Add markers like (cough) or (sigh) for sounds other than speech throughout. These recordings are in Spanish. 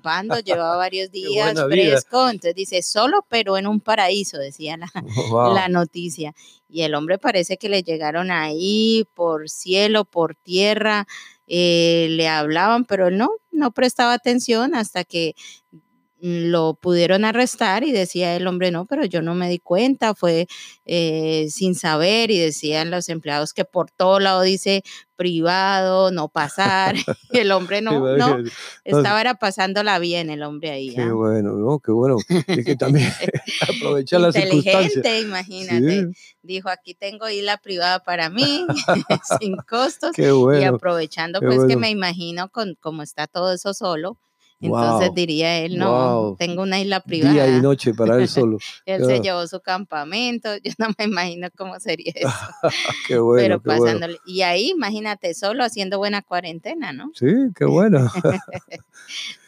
acampando, llevaba varios (laughs) días fresco, entonces dice, solo pero en un paraíso, decía la, (laughs) la noticia. Y el hombre parece que le llegaron ahí por cielo, por tierra, eh, le hablaban, pero no, no prestaba atención hasta que lo pudieron arrestar y decía el hombre, no, pero yo no me di cuenta, fue eh, sin saber y decían los empleados que por todo lado dice privado, no pasar, (laughs) el hombre no, no, estaba era pasándola bien el hombre ahí. Qué ¿ah? bueno, ¿no? Qué bueno, es que también (laughs) (laughs) aprovechar las circunstancias. Inteligente, imagínate, dijo, aquí tengo isla privada para mí, sin costos, y aprovechando pues que me imagino con cómo está todo eso solo, entonces diría él, no, tengo una isla privada. Día y noche para él solo. (laughs) él se llevó su campamento, (laughs) yo no me imagino cómo sería (laughs) eso. qué bueno. Pero pasándole. Y ahí, imagínate, solo haciendo buena cuarentena, ¿no? Sí, qué bueno.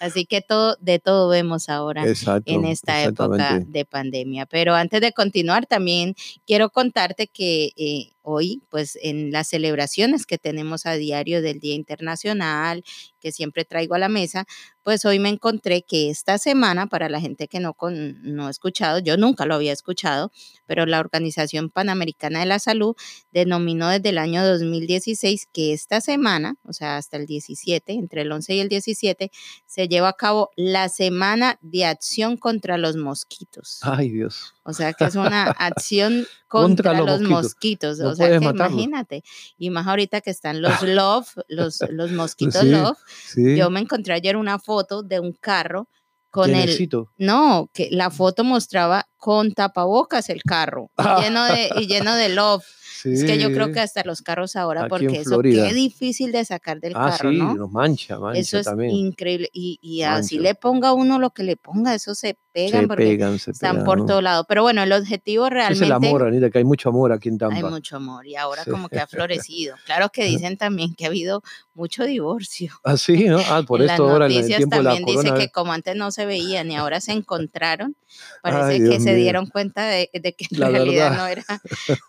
Así que todo, de todo vemos ahora en esta época de pandemia. Pero antes de continuar, también quiero contarte que eh, hoy, pues en las celebraciones que tenemos a diario del Día Internacional, que siempre traigo a la mesa, pues hoy me encontré que esta semana, para la gente que no, no ha escuchado, yo nunca lo había escuchado, pero la Organización Panamericana de la Salud denominó desde el año 2016 que esta semana, o sea, hasta el 17, entre el 11 y el 17, se lleva a cabo la Semana de Acción contra los Mosquitos. Ay, Dios. O sea, que es una acción (laughs) contra, los, mosquitos. O sea, que imagínate. Y más ahorita que están los (laughs) love, los, los mosquitos love. Yo me encontré ayer una foto de un carro con el no que la foto mostraba con tapabocas el carro (laughs) lleno de y lleno de love es que yo creo que hasta los carros ahora, porque eso qué difícil de sacar del ah, carro, sí, ¿no? Nos mancha, mancha Eso es también. increíble. Y, y así le ponga uno lo que le ponga, eso se pegan se porque pegan, se están pegan, por ¿no? todo lado. Pero bueno, el objetivo realmente. Es el amor, Anita, que hay mucho amor aquí en Tampa. Hay mucho amor y ahora como que ha (laughs) florecido. Claro que dicen también que ha habido mucho divorcio. Ah, sí, ¿no? Ah, (laughs) por en esto las ahora en el noticias tiempo de la también dice que como antes no se veían y ahora se encontraron, parece Ay, que Dios se mío. dieron cuenta de, de que en La realidad verdad. no era,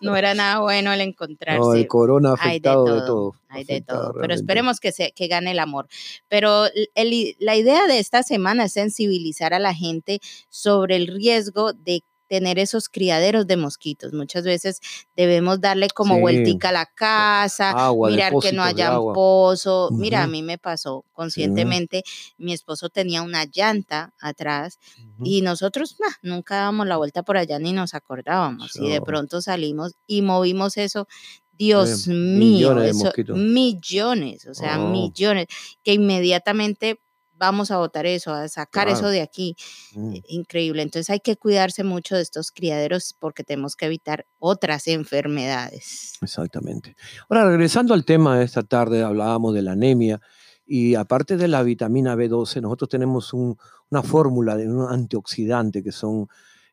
no era nada (laughs) bueno el encontrarse. No, el corona ha Hay de afectado de todo. Hay de todo, pero esperemos que, se, que gane el amor. Pero el- la idea de esta semana es sensibilizar a la gente sobre el riesgo de tener esos criaderos de mosquitos. Muchas veces debemos darle como Sí. vueltica a la casa, Agua, mirar que no haya un pozo. Mira, a mí me pasó conscientemente, mi esposo tenía una llanta atrás Ujú. y nosotros nah, nunca dábamos la vuelta por allá ni nos acordábamos. Y de pronto salimos y movimos eso. Dios Eh, mío, millones eso, millones, o sea, Oh. millones, que inmediatamente vamos a botar eso, a sacar eso de aquí. Mm. Eh, Increíble. Entonces hay que cuidarse mucho de estos criaderos porque tenemos que evitar otras enfermedades. Exactamente. Ahora, regresando al tema de esta tarde, hablábamos de la anemia y aparte de la vitamina B12, nosotros tenemos un- una fórmula de un antioxidante que son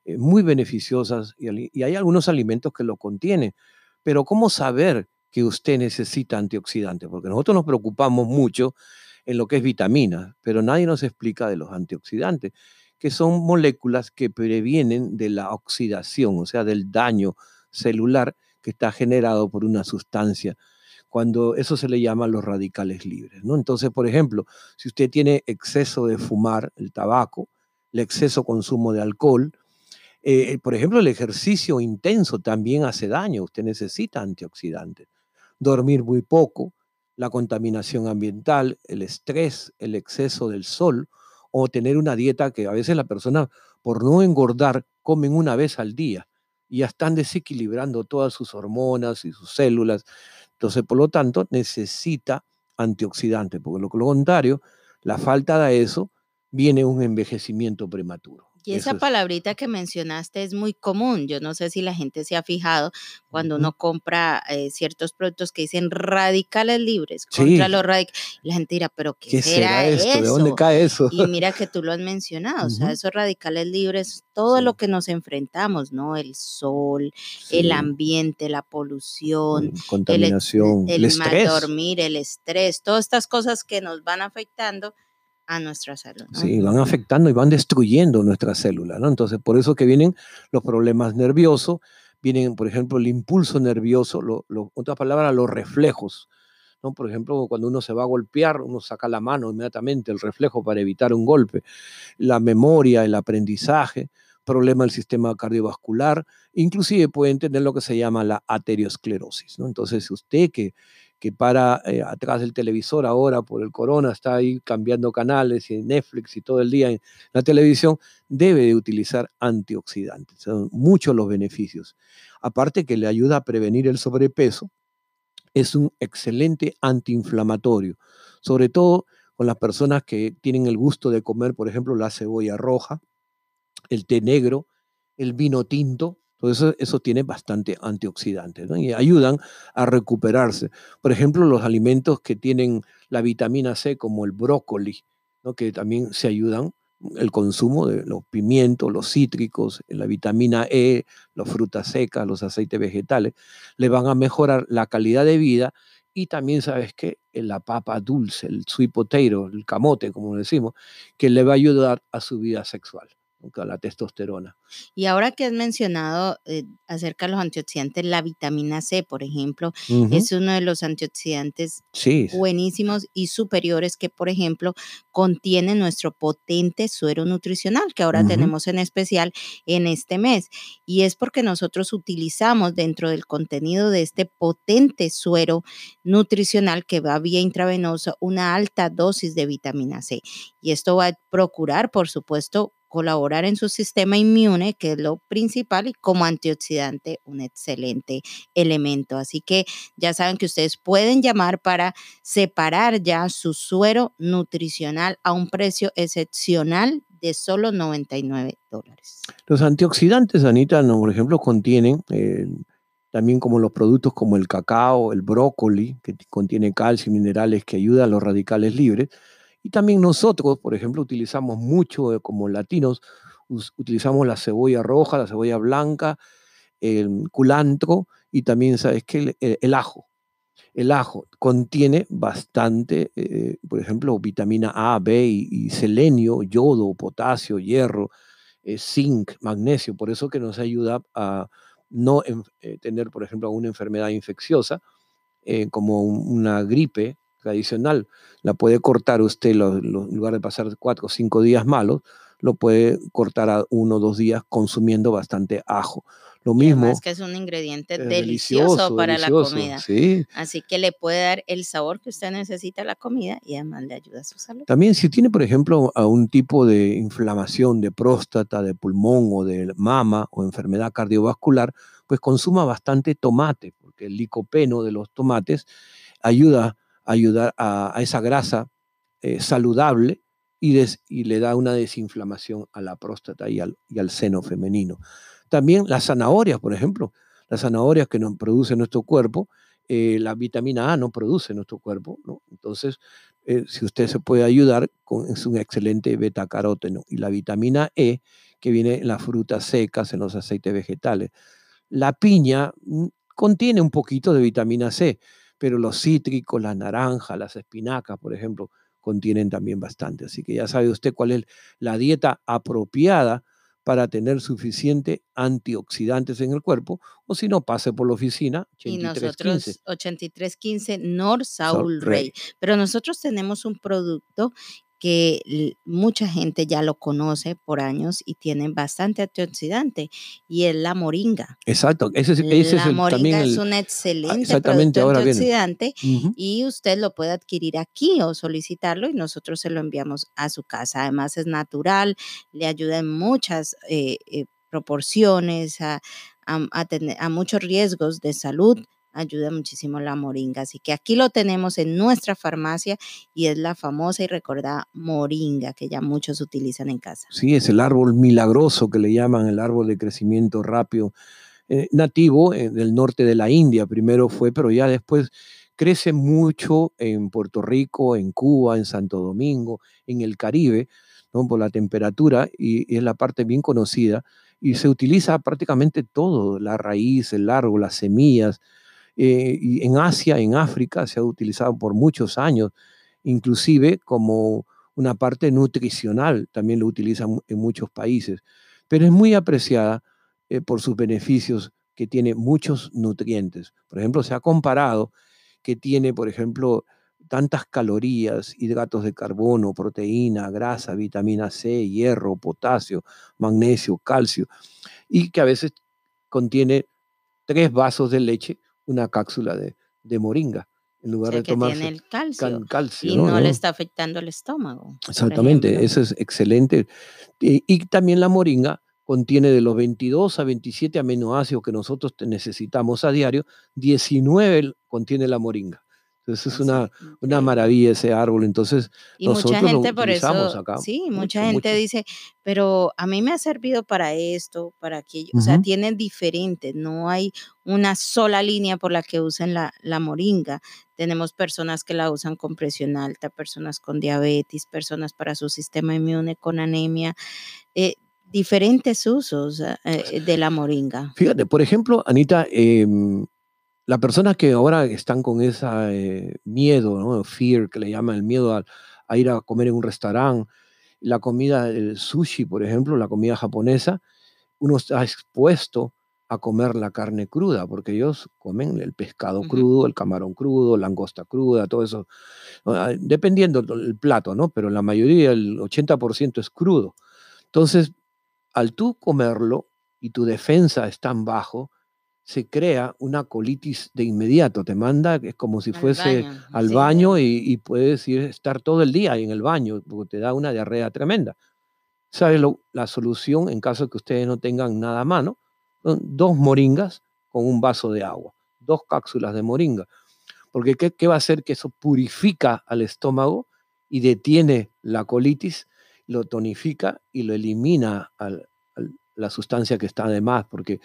eh, muy beneficiosas y, y hay algunos alimentos que lo contienen. Pero ¿cómo saber que usted necesita antioxidantes? Porque nosotros nos preocupamos mucho en lo que es vitamina, pero nadie nos explica de los antioxidantes, que son moléculas que previenen de la oxidación, o sea, del daño celular que está generado por una sustancia, cuando eso se le llama los radicales libres. ¿no? Entonces, por ejemplo, si usted tiene exceso de fumar, el tabaco, el exceso consumo de alcohol, eh, por ejemplo, el ejercicio intenso también hace daño, usted necesita antioxidantes. Dormir muy poco, la contaminación ambiental, el estrés, el exceso del sol, o tener una dieta que a veces la persona, por no engordar, comen una vez al día y ya están desequilibrando todas sus hormonas y sus células. Entonces, por lo tanto, necesita antioxidantes, porque lo lo contrario, la falta de eso, viene un envejecimiento prematuro. Y esa es- palabrita que mencionaste es muy común. Yo no sé si la gente se ha fijado cuando uno compra eh, ciertos productos que dicen radicales libres contra Sí. los radicales. La gente dirá, pero ¿qué, ¿Qué será esto? eso? ¿De dónde cae eso? Y mira que tú lo has mencionado, o sea, esos radicales libres, todo Sí. lo que nos enfrentamos, ¿no? El sol, el Sí, ambiente, la polución, mm, contaminación, el, el, mal estrés. dormir, el estrés, todas estas cosas que nos van afectando a nuestra. ¿no? Sí, van afectando y van destruyendo nuestras células, ¿no? Entonces, por eso que vienen los problemas nerviosos, vienen, por ejemplo, el impulso nervioso, lo, lo- otra los reflejos. ¿no? Por ejemplo, cuando uno se va a golpear, uno saca la mano inmediatamente, el reflejo para evitar un golpe. La memoria, el aprendizaje, problema del sistema cardiovascular, inclusive pueden tener lo que se llama la aterosclerosis. ¿no? Entonces, usted que, que para eh, atrás del televisor ahora por el corona, está ahí cambiando canales y Netflix y todo el día en la televisión, debe de utilizar antioxidantes. Son muchos los beneficios. Aparte que le ayuda a prevenir el sobrepeso, es un excelente antiinflamatorio, sobre todo con las personas que tienen el gusto de comer, por ejemplo, la cebolla roja, el té negro, el vino tinto, eso, eso tiene bastante antioxidantes y ayudan a recuperarse. Por ejemplo, los alimentos que tienen la vitamina C, como el brócoli, ¿no? que también se ayudan, el consumo de los pimientos, los cítricos, la vitamina E, las frutas secas, los aceites vegetales, le van a mejorar la calidad de vida y también, ¿sabes qué? La papa dulce, el sweet potato, el camote, como decimos, que le va a ayudar a su vida sexual la testosterona. Y ahora que has mencionado eh, acerca de los antioxidantes, la vitamina C, por ejemplo, es uno de los antioxidantes buenísimos y superiores que, por ejemplo, contiene nuestro potente suero nutricional, que ahora tenemos en especial en este mes. Y es porque nosotros utilizamos dentro del contenido de este potente suero nutricional que va vía intravenosa una alta dosis de vitamina C. Y esto va a procurar, por supuesto, colaborar en su sistema inmune, que es lo principal, y como antioxidante, un excelente elemento. Así que ya saben que ustedes pueden llamar para separar ya su suero nutricional a un precio excepcional de solo 99 dólares. Los antioxidantes, Anita, por ejemplo, contienen eh, también como los productos como el cacao, el brócoli, que contiene calcio y minerales que ayudan a los radicales libres, y también nosotros, por ejemplo, utilizamos mucho eh, como latinos, utilizamos la cebolla roja, la cebolla blanca, el culantro y también, ¿sabes qué? El, ajo. El ajo contiene bastante, eh, por ejemplo, vitamina A, B y, selenio, yodo, potasio, hierro, eh, zinc, magnesio. Por eso que nos ayuda a no tener, por ejemplo, una enfermedad infecciosa como una gripe tradicional, la puede cortar usted, en lugar de pasar cuatro o cinco días malos, lo puede cortar a uno o dos días consumiendo bastante ajo. Lo mismo. Es que es un ingrediente delicioso, para la comida. Sí. Así que le puede dar el sabor que usted necesita a la comida y además le ayuda a su salud. También si tiene, por ejemplo, un tipo de inflamación de próstata, de pulmón o de mama o enfermedad cardiovascular, pues consuma bastante tomate, porque el licopeno de los tomates ayuda ayudar a, esa grasa eh, saludable y, le da una desinflamación a la próstata y al, seno femenino. También las zanahorias, por ejemplo, las zanahorias que nos produce nuestro cuerpo, eh, la vitamina A no produce nuestro cuerpo, entonces eh, si usted se puede ayudar, con, es un excelente beta-caróteno. Y la vitamina E, que viene en las frutas secas, en los aceites vegetales. La piña mm, contiene un poquito de vitamina C, pero los cítricos, la naranja, las espinacas, por ejemplo, contienen también bastante. Así que ya sabe usted cuál es la dieta apropiada para tener suficiente antioxidantes en el cuerpo, o si no, pase por la oficina. 8315. Y nosotros, 8315 North Saul Rey. Pero nosotros tenemos un producto que mucha gente ya lo conoce por años y tiene bastante antioxidante y es la moringa. Exacto, ese, ese la moringa es un ah, excelente producto antioxidante y usted lo puede adquirir aquí o solicitarlo y nosotros se lo enviamos a su casa. Además es natural, le ayuda en muchas eh, eh, proporciones a, tener, a muchos riesgos de salud ayuda muchísimo la moringa. Así que aquí lo tenemos en nuestra farmacia y es la famosa y recordada moringa que ya muchos utilizan en casa. Sí, es el árbol milagroso que le llaman el árbol de crecimiento rápido, eh, nativo eh, del norte de la India. Primero fue, pero ya después crece mucho en Puerto Rico, en Cuba, en Santo Domingo, en el Caribe, ¿no? por la temperatura y, y es la parte bien conocida. Y se utiliza prácticamente todo, la raíz, el árbol, las semillas, eh, y en Asia, en África, se ha utilizado por muchos años, inclusive como una parte nutricional, también lo utilizan en muchos países, pero es muy apreciada eh, por sus beneficios que tiene muchos nutrientes. Por ejemplo, se ha comparado que tiene, por ejemplo, tantas calorías, hidratos de carbono, proteína, grasa, vitamina C, hierro, potasio, magnesio, calcio, y que a veces contiene tres vasos de leche, una cápsula de, moringa, en lugar de tomar el calcio, y no, le está afectando el estómago. Exactamente, eso es excelente. y, también la moringa contiene de los 22 a 27 aminoácidos que nosotros necesitamos a diario, 19 contiene la moringa. Entonces es una, una maravilla ese árbol. Entonces, y nosotros mucha gente por eso, acá. Sí, mucha gente dice, pero a mí me ha servido para esto, para aquello. O sea, tienen diferentes, no hay una sola línea por la que usen la, la moringa. Tenemos personas que la usan con presión alta, personas con diabetes, personas para su sistema inmune con anemia. Eh, diferentes usos eh, de la moringa. Fíjate, por ejemplo, Anita, eh, las personas que ahora están con ese eh, miedo, ¿no? fear, que le llaman el miedo a, ir a comer en un restaurante, la comida, el sushi, por ejemplo, la comida japonesa, uno está expuesto a comer la carne cruda, porque ellos comen el pescado crudo, el camarón crudo, la langosta cruda, todo eso, ah, dependiendo del plato, ¿no? Pero la mayoría, el 80% es crudo. Entonces, al tú comerlo y tu defensa es tan bajo, se crea una colitis de inmediato. Te manda, es como si fuese al baño y, puedes ir, estar todo el día en el baño, porque te da una diarrea tremenda. ¿Sabes la solución en caso de que ustedes no tengan nada a mano? Dos moringas con un vaso de agua, dos cápsulas de moringa. Porque ¿qué, qué va a hacer? Que eso purifica al estómago y detiene la colitis, lo tonifica y lo elimina al, la sustancia que está de más, porque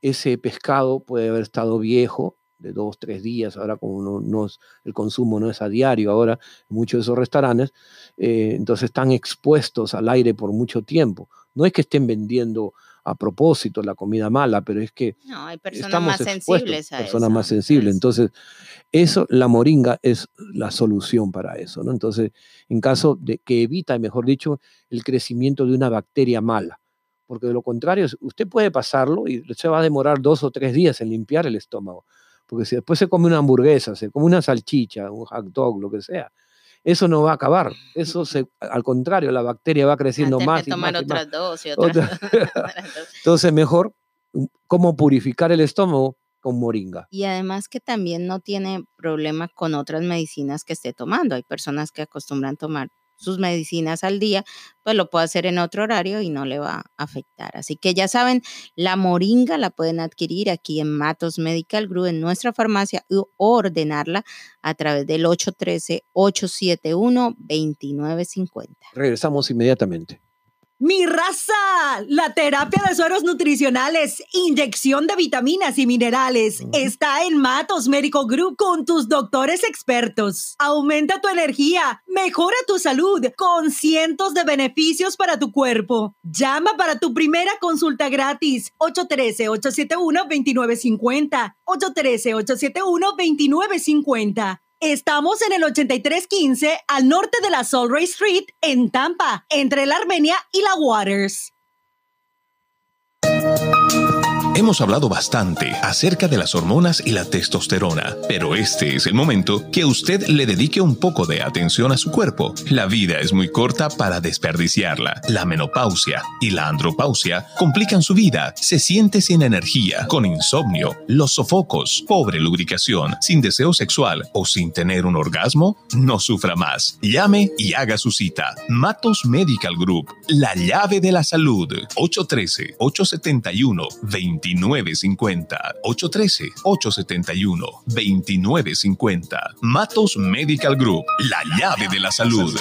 ese pescado puede haber estado viejo de dos, tres días, ahora como no, el consumo no es a diario, ahora muchos de esos restaurantes, eh, entonces están expuestos al aire por mucho tiempo. No es que estén vendiendo a propósito la comida mala, pero es que no, hay personas más sensibles a personas más sensibles. Entonces, eso, la moringa es la solución para eso, ¿no? Entonces, en caso de que evita, mejor dicho, el crecimiento de una bacteria mala porque de lo contrario, usted puede pasarlo y se va a demorar dos o tres días en limpiar el estómago. Porque si después se come una hamburguesa, se come una salchicha, un hot dog, lo que sea, eso no va a acabar. Eso se, al contrario, la bacteria va creciendo más. y tomar más (laughs) otras dos y (laughs) otras. (laughs) Entonces, mejor, mm, ¿cómo purificar el estómago? Con moringa. Y además que también no tiene problema con otras medicinas que esté tomando. Hay personas que acostumbran tomar sus medicinas al día, pues lo puede hacer en otro horario y no le va a afectar. Así que ya saben, la moringa la pueden adquirir aquí en Matos Medical Group en nuestra farmacia o ordenarla a través del 813-871-2950. Regresamos inmediatamente. Mi raza, la terapia de sueros nutricionales, inyección de vitaminas y minerales, está en Matos Medical Group con tus doctores expertos. Aumenta tu energía, mejora tu salud con cientos de beneficios para tu cuerpo. Llama para tu primera consulta gratis 813-871-2950. 813-871-2950. Estamos en el 8315 al norte de la Solray Street en Tampa, entre la Armenia y la Waters. Hemos hablado bastante acerca de las hormonas y la testosterona, pero este es el momento que usted le dedique un poco de atención a su cuerpo. La vida es muy corta para desperdiciarla. La menopausia y la andropausia complican su vida. Se siente sin energía, con insomnio, los sofocos, pobre lubricación, sin deseo sexual o sin tener un orgasmo. No sufra más. Llame y haga su cita. Matos Medical Group, la llave de la salud. 813 871 20 2950 813-871-2950. Matos Medical Group, la llave de la salud.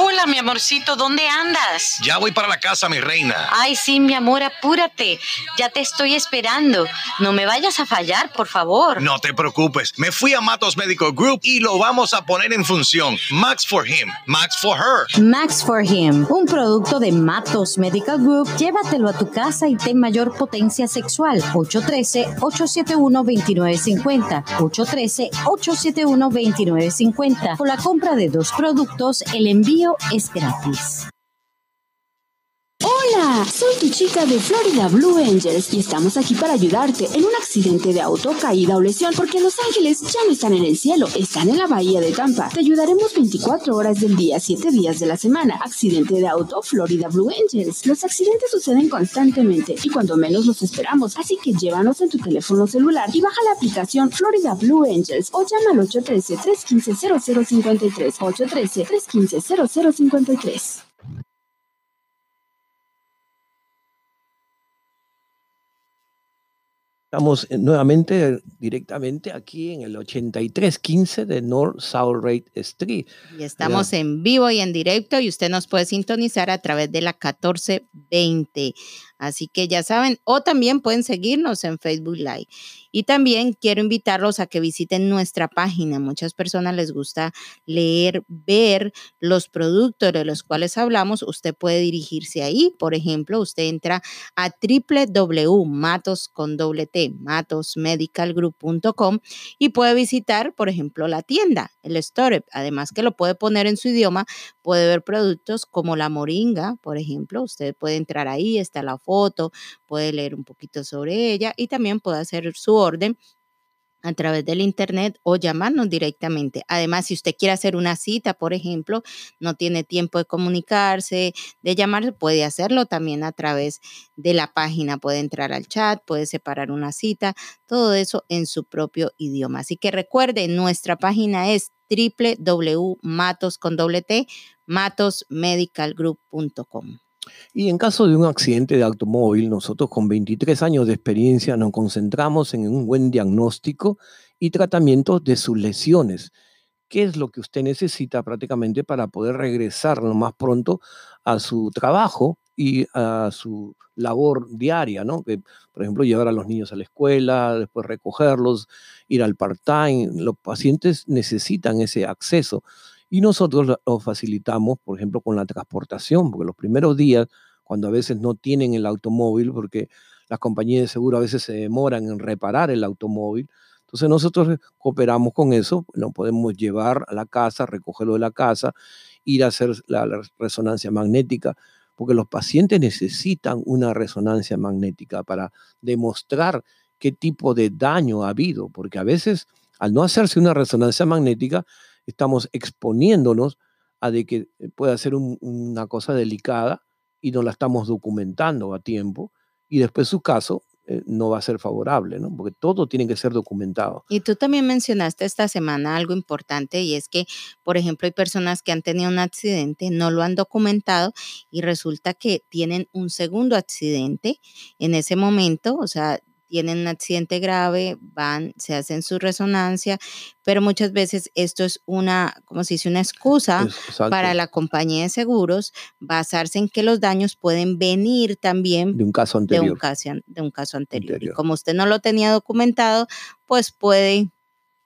Hola, mi amorcito, ¿dónde andas? Ya voy para la casa, mi reina. Ay, sí, mi amor, apúrate. Ya te estoy esperando. No me vayas a fallar, por favor. No te preocupes. Me fui a Matos Medical Group y lo vamos a poner en función. Max for him, Max for her. Max for him, un producto de Matos Medical Group. Llévatelo a tu casa y ten mayor potencia sexual. 813-871-2950. 813-871-2950. Con la compra de dos productos, el envío es gratis. Soy tu chica de Florida Blue Angels y estamos aquí para ayudarte en un accidente de auto, caída o lesión, porque Los Ángeles ya no están en el cielo, están en la bahía de Tampa. Te ayudaremos 24 horas del día, 7 días de la semana. Accidente de auto, Florida Blue Angels. Los accidentes suceden constantemente y cuando menos los esperamos, así que llévanos en tu teléfono celular y baja la aplicación Florida Blue Angels o llama al 813-315-0053. 813-315-0053. Estamos eh, nuevamente directamente aquí en el 8315 de North South Rate Street. Y estamos en vivo y en directo y usted nos puede sintonizar a través de la 1420. Así que ya saben, o también pueden seguirnos en Facebook Live. Y también quiero invitarlos a que visiten nuestra página. Muchas personas les gusta leer, ver los productos de los cuales hablamos. Usted puede dirigirse ahí. Por ejemplo, usted entra a www.matos matosmedicalgroup.com y puede visitar, por ejemplo, la tienda, el store. Además que lo puede poner en su idioma, puede ver productos como la moringa, por ejemplo. Usted puede entrar ahí, está la foto, puede leer un poquito sobre ella y también puede hacer su orden a través del internet o llamarnos directamente. Además, si usted quiere hacer una cita, por ejemplo, no tiene tiempo de comunicarse, de llamar, puede hacerlo también a través de la página. Puede entrar al chat, puede separar una cita, todo eso en su propio idioma. Así que recuerde, nuestra página es www.matos.matosmedicalgroup.com. Y en caso de un accidente de automóvil, nosotros con 23 años de experiencia nos concentramos en un buen diagnóstico y tratamiento de sus lesiones. ¿Qué es lo que usted necesita prácticamente para poder regresar lo más pronto a su trabajo y a su labor diaria, ¿no? Que, por ejemplo, llevar a los niños a la escuela, después recogerlos, ir al part-time. Los pacientes necesitan ese acceso y nosotros lo facilitamos, por ejemplo, con la transportación, porque los primeros días, cuando a veces no tienen el automóvil, porque las compañías de seguro a veces se demoran en reparar el automóvil, entonces nosotros cooperamos con eso, lo podemos llevar a la casa, recogerlo de la casa, ir a hacer la, resonancia magnética, porque los pacientes necesitan una resonancia magnética para demostrar qué tipo de daño ha habido, porque a veces al no hacerse una resonancia magnética, estamos exponiéndonos a de que eh, pueda ser una cosa delicada y no la estamos documentando a tiempo y después su caso eh, no va a ser favorable, ¿no? Porque todo tiene que ser documentado. Y tú también mencionaste esta semana algo importante y es que, por ejemplo, hay personas que han tenido un accidente, no lo han documentado y resulta que tienen un segundo accidente en ese momento, o sea, tienen un accidente grave, van, se hacen su resonancia, pero muchas veces esto es una, como se dice, una excusa para la compañía de seguros basarse en que los daños pueden venir también de un caso anterior. De un caso, de un caso anterior. Y como usted no lo tenía documentado, pues puede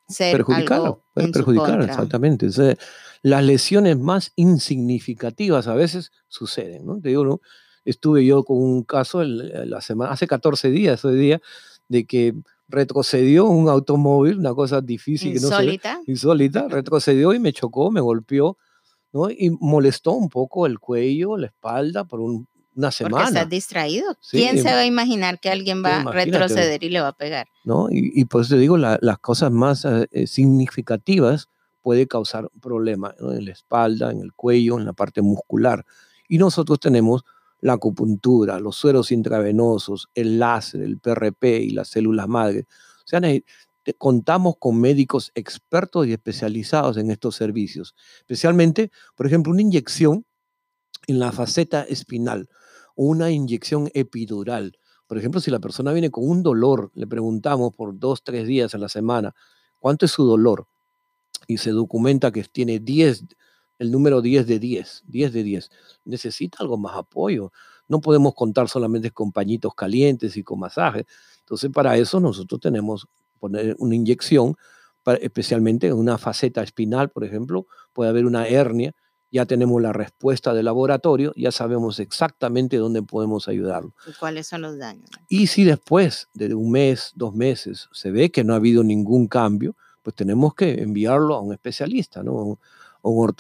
ser perjudicado, puede perjudicar, exactamente. las lesiones más insignificativas a veces suceden, ¿no? Te digo, ¿no? Estuve yo con un caso la semana, hace 14 días, hoy día, de que retrocedió un automóvil, una cosa difícil, insólita. que no insólita, retrocedió y me chocó, me golpeó, ¿no? Y molestó un poco el cuello, la espalda por una semana. Porque estás distraído. ¿Quién se va a imaginar que alguien va a retroceder y le va a pegar? ¿No? Y, y por eso te digo, las cosas más eh, eh, significativas puede causar problemas en la espalda, en el cuello, en la parte muscular. Y nosotros tenemos la acupuntura, los sueros intravenosos, el láser, el PRP y las células madre. O sea, contamos con médicos expertos y especializados en estos servicios, especialmente, por ejemplo, una inyección en la faceta espinal o una inyección epidural. Por ejemplo, si la persona viene con un dolor, le preguntamos por dos, tres días a la semana, ¿cuánto es su dolor? Y se documenta que tiene 10 el número 10 de 10, 10 de 10. Necesita algo más apoyo. No podemos contar solamente con pañitos calientes y con masajes. Entonces, para eso nosotros tenemos poner una inyección, especialmente en una faceta espinal, por ejemplo, puede haber una hernia, ya tenemos la respuesta del laboratorio, ya sabemos exactamente dónde podemos ayudarlo. ¿Y cuáles son los daños? Y si después de un mes, dos meses, se ve que no ha habido ningún cambio, pues tenemos que enviarlo a un especialista, ¿no? Un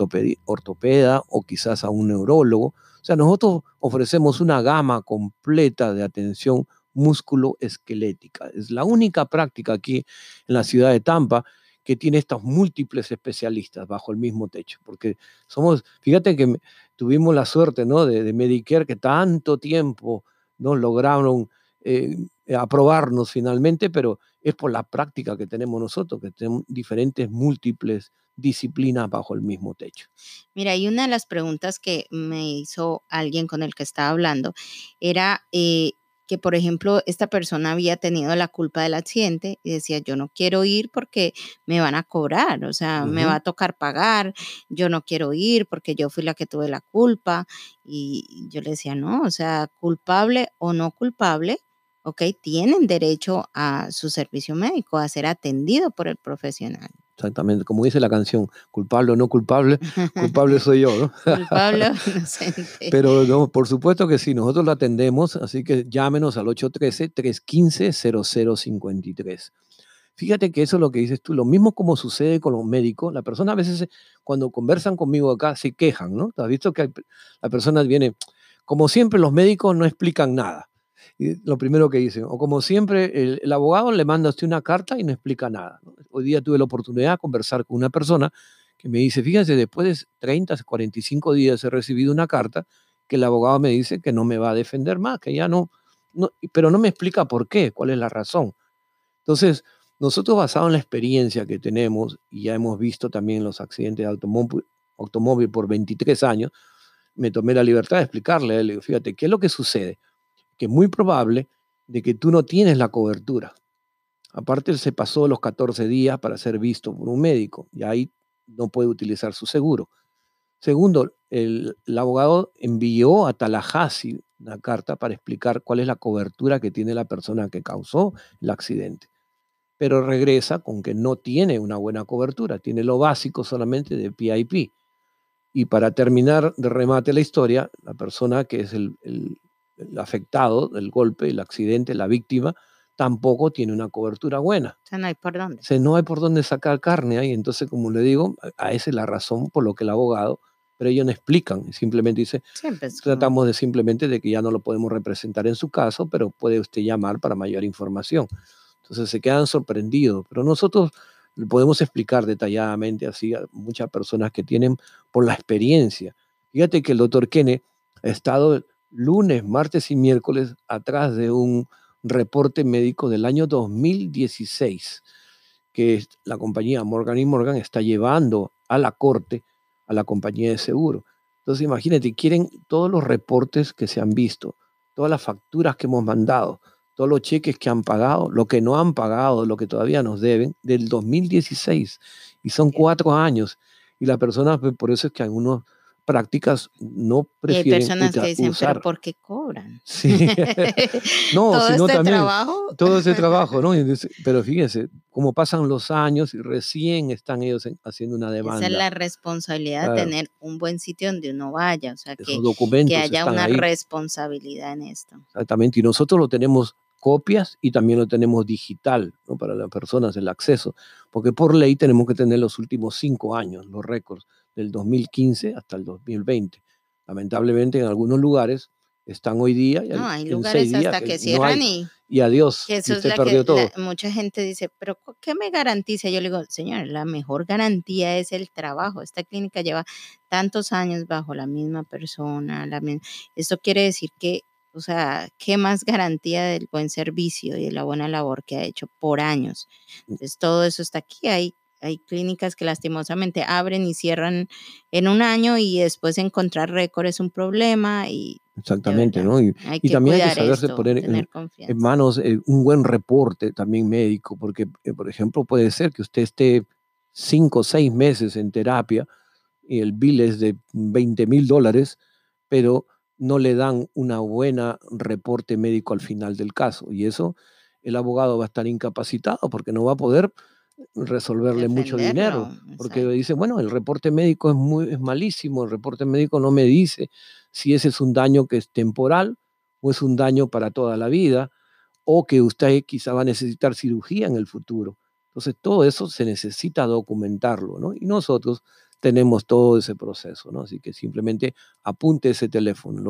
ortopeda o quizás a un neurólogo. O sea, nosotros ofrecemos una gama completa de atención músculo-esquelética. Es la única práctica aquí en la ciudad de Tampa que tiene estos múltiples especialistas bajo el mismo techo, porque somos, fíjate que tuvimos la suerte, ¿no? De, Medicare que tanto tiempo, ¿no? Lograron eh, aprobarnos finalmente, pero es por la práctica que tenemos nosotros, que tenemos diferentes múltiples disciplinas bajo el mismo techo. Mira, y una de las preguntas que me hizo alguien con el que estaba hablando era eh, que, por ejemplo, esta persona había tenido la culpa del accidente y decía, yo no quiero ir porque me van a cobrar, o sea, me va a tocar pagar, yo no quiero ir porque yo fui la que tuve la culpa. Y yo le decía, no, o sea, culpable o no culpable, ok, tienen derecho a su servicio médico, a ser atendido por el profesional. Exactamente, como dice la canción, culpable o no culpable, culpable soy yo, ¿no? (laughs) culpable inocente. Pero no, por supuesto que sí, nosotros lo atendemos, así que llámenos al 813-315-0053. Fíjate que eso es lo que dices tú, lo mismo como sucede con los médicos, la persona a veces cuando conversan conmigo acá se quejan, ¿no? ¿Has visto que la persona viene, como siempre los médicos no explican nada lo primero que dicen. O como siempre, el, abogado le manda a usted una carta y no explica nada. Hoy día tuve la oportunidad de conversar con una persona que me dice, fíjense, después de 30, 45 días he recibido una carta que el abogado me dice que no me va a defender más, que ya no, no pero no me explica por qué, cuál es la razón. Entonces, nosotros basado en la experiencia que tenemos, y ya hemos visto también los accidentes de automóvil por 23 años, me tomé la libertad de explicarle, le digo, fíjate, ¿qué es lo que sucede? Que es muy probable de que tú no tienes la cobertura. Aparte, él se pasó los 14 días para ser visto por un médico y ahí no puede utilizar su seguro. Segundo, el, abogado envió a Tallahassee una carta para explicar cuál es la cobertura que tiene la persona que causó el accidente. Pero regresa con que no tiene una buena cobertura, tiene lo básico solamente de PIP. Y para terminar de remate la historia, la persona que es el, el afectado del golpe, el accidente, la víctima, tampoco tiene una cobertura buena. O sea, no hay por dónde. O sea, no hay por dónde sacar carne ahí. Entonces, como le digo, a esa es la razón por lo que el abogado, pero ellos no explican, simplemente dice, tratamos de simplemente de que ya no lo podemos representar en su caso, pero puede usted llamar para mayor información. Entonces se quedan sorprendidos, pero nosotros podemos explicar detalladamente así a muchas personas que tienen por la experiencia. Fíjate que el doctor Kenne ha estado lunes, martes y miércoles atrás de un reporte médico del año 2016 que la compañía Morgan y Morgan está llevando a la corte a la compañía de seguro. Entonces imagínate, quieren todos los reportes que se han visto, todas las facturas que hemos mandado, todos los cheques que han pagado, lo que no han pagado, lo que todavía nos deben, del 2016. Y son cuatro años. Y la persona, pues, por eso es que algunos prácticas no prefieren y hay personas que dicen, pero ¿por qué cobran? Sí. (laughs) no, todo sino este también trabajo. todo ese trabajo, ¿no? (laughs) Pero fíjense, cómo pasan los años y recién están ellos haciendo una demanda. Esa es la responsabilidad de tener un buen sitio donde uno vaya, o sea, que, que haya una responsabilidad en esto. Exactamente, y nosotros lo tenemos copias y también lo tenemos digital ¿no? para las personas, el acceso, porque por ley tenemos que tener los últimos cinco años, los récords del 2015 hasta el 2020. Lamentablemente en algunos lugares están hoy día. No, hay lugares hasta que, cierran y, y adiós. Que eso es perdió todo. mucha gente dice, pero ¿qué me garantiza? Yo le digo, señor, la mejor garantía es el trabajo. Esta clínica lleva tantos años bajo la misma persona. La Esto quiere decir que, o sea, ¿qué más garantía del buen servicio y de la buena labor que ha hecho por años? Mm. Entonces, todo eso está aquí. Hay hay clínicas que lastimosamente abren y cierran en un año y después encontrar récord es un problema y Exactamente, ¿no? Y, también hay que saberse poner en, manos eh, un buen reporte también médico, porque, eh, por ejemplo, puede ser que usted esté cinco o seis meses en terapia y el bill es de 20 mil dólares, pero no le dan una buena reporte médico al final del caso. Y eso el abogado va a estar incapacitado porque no va a poder resolverle mucho dinero, porque dice, bueno, el reporte médico es, muy, es malísimo, el reporte médico no me dice si ese es un daño que es temporal o es un daño para toda la vida, o que usted quizá va a necesitar cirugía en el futuro. Entonces, todo eso se necesita documentarlo, ¿no? Y nosotros tenemos todo ese proceso, ¿no? Así que simplemente apunte ese teléfono, el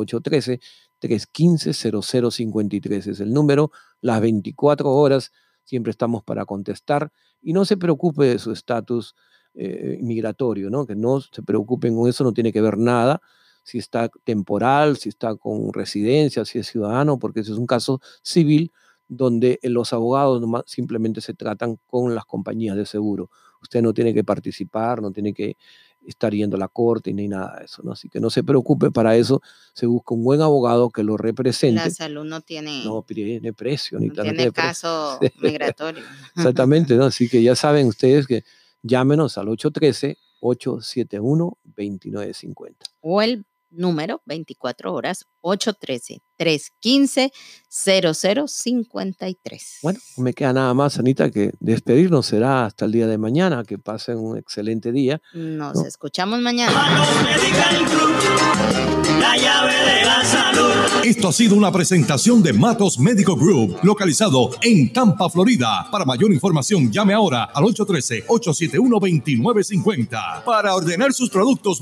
813-315-0053 es el número, las 24 horas siempre estamos para contestar y no se preocupe de su estatus eh, migratorio, ¿no? Que no se preocupen con eso, no tiene que ver nada si está temporal, si está con residencia, si es ciudadano, porque ese es un caso civil donde los abogados simplemente se tratan con las compañías de seguro. Usted no tiene que participar, no tiene que estar yendo a la corte ni nada de eso, ¿no? Así que no se preocupe, para eso se busca un buen abogado que lo represente. La salud no tiene, no tiene precio, ni no tiene caso (laughs) migratorio. Exactamente, ¿no? Así que ya saben ustedes que llámenos al 813-871-2950. O el número 24 horas 813-315-0053. Bueno, no me queda nada más, Anita, que despedirnos. Será hasta el día de mañana. Que pasen un excelente día. Nos escuchamos mañana. La llave de la salud. Esto ha sido una presentación de Matos Medical Group, localizado en Tampa, Florida. Para mayor información, llame ahora al 813-871-2950 para ordenar sus productos.